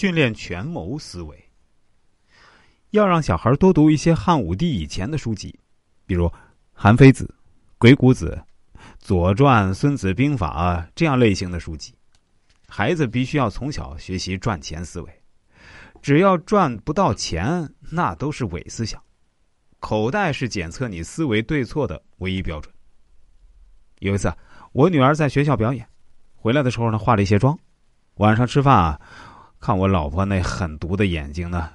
训练权谋思维。要让小孩多读一些汉武帝以前的书籍，比如《韩非子》《鬼谷子》《左传》《孙子兵法》这样类型的书籍。孩子必须要从小学习赚钱思维，只要赚不到钱，那都是伪思想。口袋是检测你思维对错的唯一标准。有一次，我女儿在学校表演，回来的时候呢，化了一些妆。晚上吃饭啊，看我老婆那狠毒的眼睛呢。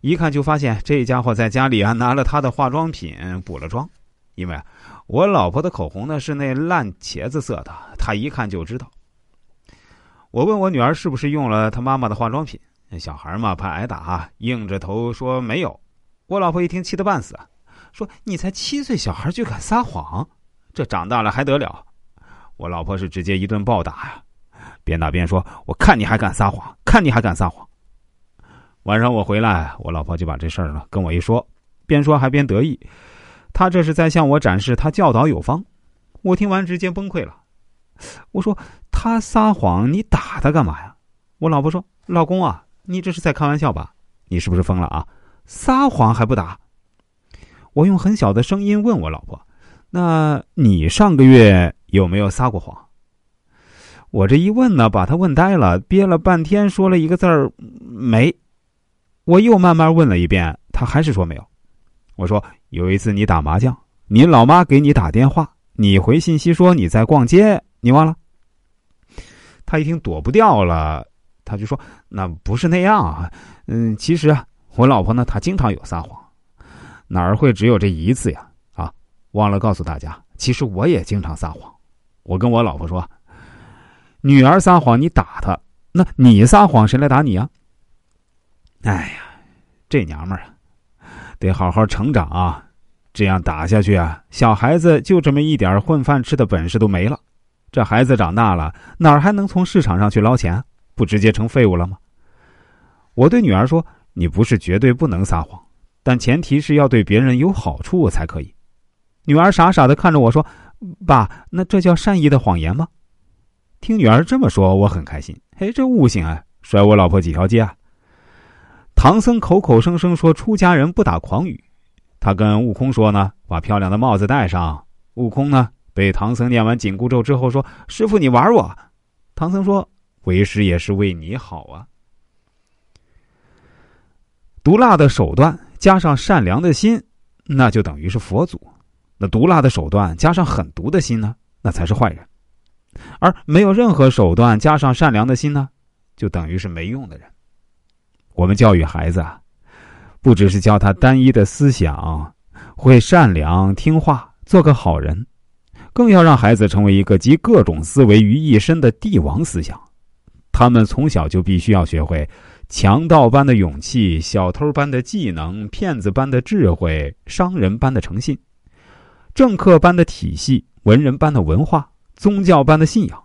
一看就发现这家伙在家里啊拿了他的化妆品补了妆，因为我老婆的口红呢是那烂茄子色的，他一看就知道。我问我女儿是不是用了她妈妈的化妆品，小孩嘛怕挨打，硬着头说没有。我老婆一听气得半死，说你才七岁小孩就敢撒谎，这长大了还得了？我老婆是直接一顿暴打呀，边打边说：“我看你还敢撒谎，看你还敢撒谎。”晚上我回来，我老婆就把这事儿呢跟我一说，边说还边得意。她这是在向我展示她教导有方。我听完直接崩溃了。我说：“他撒谎，你打他干嘛呀？”我老婆说：“老公啊，你这是在开玩笑吧？你是不是疯了啊？撒谎还不打？”我用很小的声音问我老婆：“那你上个月有没有撒过谎？”我这一问呢，把他问呆了，憋了半天，说了一个字儿：“没。”我又慢慢问了一遍，他还是说没有。我说有一次你打麻将，你老妈给你打电话，你回信息说你在逛街，你忘了？他一听躲不掉了，他就说那不是那样啊。嗯，其实啊，我老婆呢，她经常有撒谎，哪儿会只有这一次呀？啊，忘了告诉大家，其实我也经常撒谎。我跟我老婆说，女儿撒谎你打她，那你撒谎谁来打你啊？哎呀，这娘们儿啊，得好好成长啊！这样打下去啊，小孩子就这么一点混饭吃的本事都没了。这孩子长大了，哪儿还能从市场上去捞钱？不直接成废物了吗？我对女儿说：“你不是绝对不能撒谎，但前提是要对别人有好处才可以。”女儿傻傻的看着我说：“爸，那这叫善意的谎言吗？”听女儿这么说，我很开心。嘿，这悟性啊，甩我老婆几条街啊！唐僧口口声声说出家人不打诳语，他跟悟空说呢，把漂亮的帽子戴上。悟空呢，被唐僧念完紧箍咒之后说：“师傅，你玩我。”唐僧说：“为师也是为你好啊。”毒辣的手段加上善良的心，那就等于是佛祖；那毒辣的手段加上狠毒的心呢，那才是坏人；而没有任何手段加上善良的心呢，就等于是没用的人。我们教育孩子啊，不只是教他单一的思想，会善良听话，做个好人，更要让孩子成为一个集各种思维于一身的帝王思想。他们从小就必须要学会强盗般的勇气、小偷般的技能、骗子般的智慧、商人般的诚信、政客般的体系、文人般的文化、宗教般的信仰。